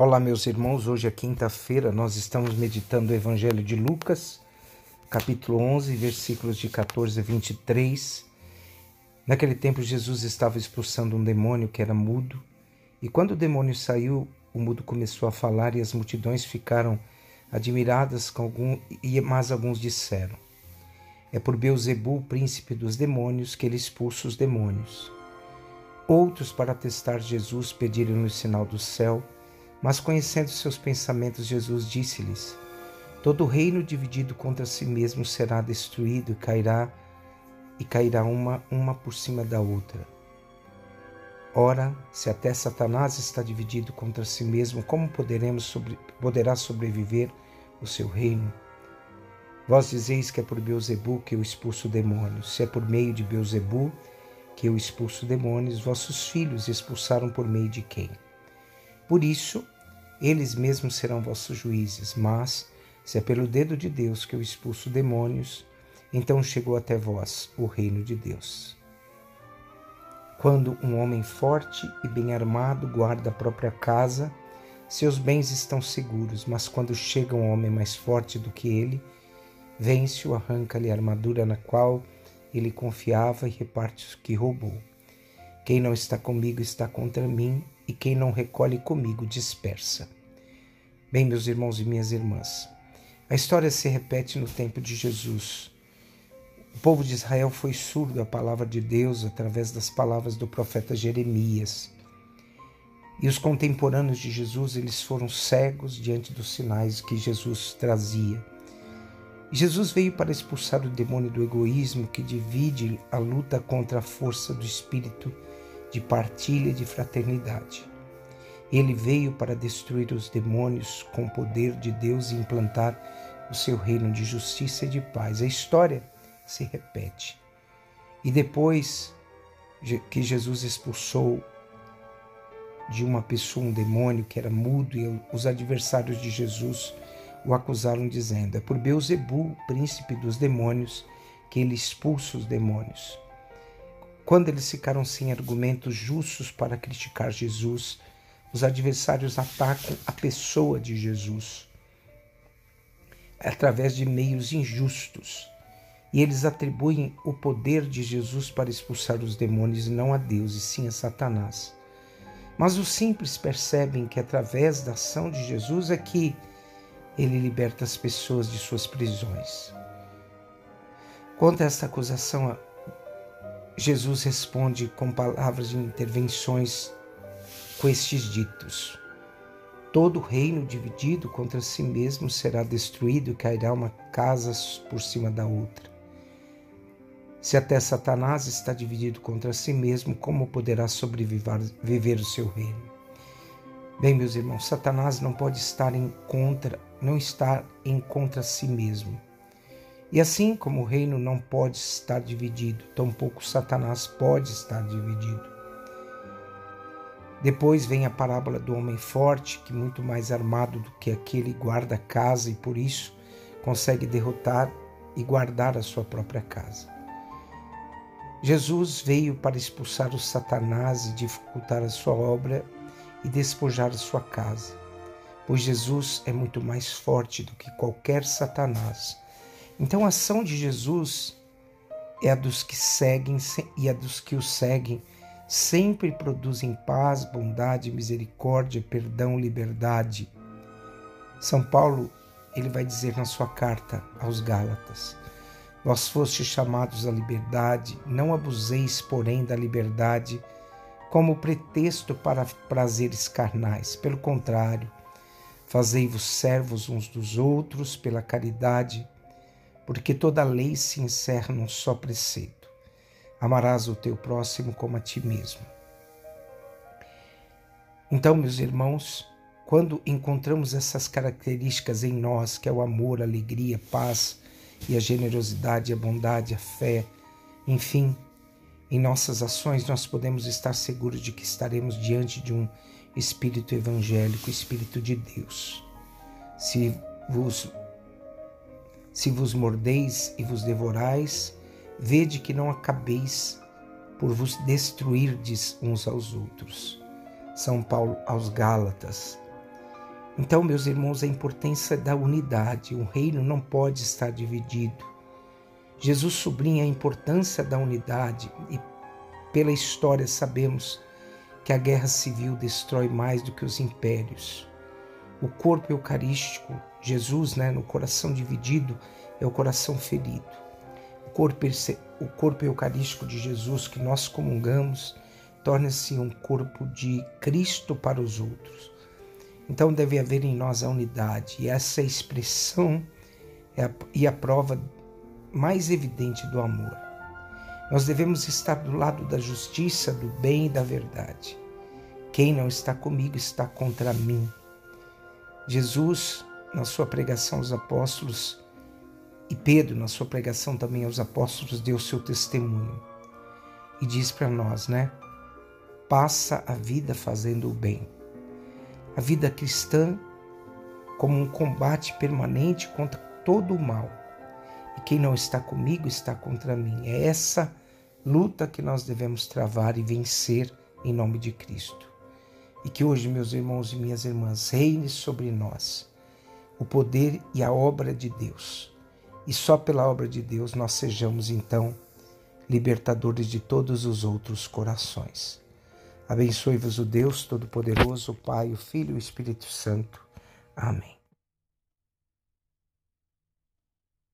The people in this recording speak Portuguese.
Olá, meus irmãos. Hoje é quinta-feira, nós estamos meditando o Evangelho de Lucas, capítulo 11, versículos de 14 a 23. Naquele tempo, Jesus estava expulsando um demônio que era mudo, e quando o demônio saiu, o mudo começou a falar e as multidões ficaram admiradas com algum, e mas alguns disseram: É por Beuzebu, príncipe dos demônios, que ele expulsa os demônios. Outros, para testar Jesus, pediram-lhe o sinal do céu mas conhecendo seus pensamentos, Jesus disse-lhes: Todo reino dividido contra si mesmo será destruído e cairá e cairá uma uma por cima da outra. Ora, se até Satanás está dividido contra si mesmo, como poderemos sobre, poderá sobreviver o seu reino? Vós dizeis que é por Beuzebu que eu expulso demônios. Se é por meio de Beuzebu que eu expulso demônios, vossos filhos expulsaram por meio de quem? Por isso, eles mesmos serão vossos juízes. Mas, se é pelo dedo de Deus que eu expulso demônios, então chegou até vós o reino de Deus. Quando um homem forte e bem armado guarda a própria casa, seus bens estão seguros, mas quando chega um homem mais forte do que ele, vence-o, arranca-lhe a armadura na qual ele confiava e reparte o que roubou. Quem não está comigo está contra mim, e quem não recolhe comigo dispersa. Bem, meus irmãos e minhas irmãs, a história se repete no tempo de Jesus. O povo de Israel foi surdo à palavra de Deus através das palavras do profeta Jeremias. E os contemporâneos de Jesus, eles foram cegos diante dos sinais que Jesus trazia. Jesus veio para expulsar o demônio do egoísmo que divide a luta contra a força do espírito de partilha e de fraternidade. Ele veio para destruir os demônios com o poder de Deus e implantar o seu reino de justiça e de paz. A história se repete. E depois que Jesus expulsou de uma pessoa um demônio que era mudo e os adversários de Jesus o acusaram dizendo: "É por Beuzebu, príncipe dos demônios, que ele expulsa os demônios." Quando eles ficaram sem argumentos justos para criticar Jesus, os adversários atacam a pessoa de Jesus através de meios injustos. E eles atribuem o poder de Jesus para expulsar os demônios não a Deus, e sim a Satanás. Mas os simples percebem que através da ação de Jesus é que ele liberta as pessoas de suas prisões. Quanto a esta acusação, Jesus responde com palavras de intervenções com estes ditos: Todo reino dividido contra si mesmo será destruído e cairá uma casa por cima da outra. Se até Satanás está dividido contra si mesmo, como poderá sobreviver o seu reino? Bem, meus irmãos, Satanás não pode estar em contra, não estar em contra si mesmo. E assim como o reino não pode estar dividido, tampouco Satanás pode estar dividido. Depois vem a parábola do homem forte, que muito mais armado do que aquele guarda a casa e por isso consegue derrotar e guardar a sua própria casa. Jesus veio para expulsar o Satanás e dificultar a sua obra e despojar a sua casa, pois Jesus é muito mais forte do que qualquer Satanás então a ação de Jesus é a dos que seguem e a dos que o seguem sempre produzem paz, bondade, misericórdia, perdão, liberdade. São Paulo, ele vai dizer na sua carta aos Gálatas: Vós fostes chamados à liberdade, não abuseis, porém, da liberdade como pretexto para prazeres carnais. Pelo contrário, fazei-vos servos uns dos outros pela caridade porque toda lei se encerra num só preceito: amarás o teu próximo como a ti mesmo. Então, meus irmãos, quando encontramos essas características em nós, que é o amor, a alegria, a paz e a generosidade, a bondade, a fé, enfim, em nossas ações nós podemos estar seguros de que estaremos diante de um espírito evangélico, espírito de Deus. Se vos se vos mordeis e vos devorais, vede que não acabeis por vos destruirdes uns aos outros. São Paulo aos Gálatas. Então, meus irmãos, a importância da unidade. O reino não pode estar dividido. Jesus sublinha a importância da unidade e, pela história, sabemos que a guerra civil destrói mais do que os impérios. O corpo eucarístico, Jesus, né, no coração dividido, é o coração ferido. O corpo, o corpo eucarístico de Jesus que nós comungamos torna-se um corpo de Cristo para os outros. Então deve haver em nós a unidade, e essa expressão é a, e a prova mais evidente do amor. Nós devemos estar do lado da justiça, do bem e da verdade. Quem não está comigo está contra mim. Jesus, na sua pregação aos apóstolos, e Pedro, na sua pregação também aos apóstolos, deu seu testemunho e diz para nós, né? Passa a vida fazendo o bem a vida cristã como um combate permanente contra todo o mal. E quem não está comigo está contra mim. É essa luta que nós devemos travar e vencer em nome de Cristo. E que hoje, meus irmãos e minhas irmãs, reine sobre nós o poder e a obra de Deus. E só pela obra de Deus nós sejamos então libertadores de todos os outros corações. Abençoe-vos o Deus Todo-Poderoso, o Pai, o Filho e o Espírito Santo. Amém.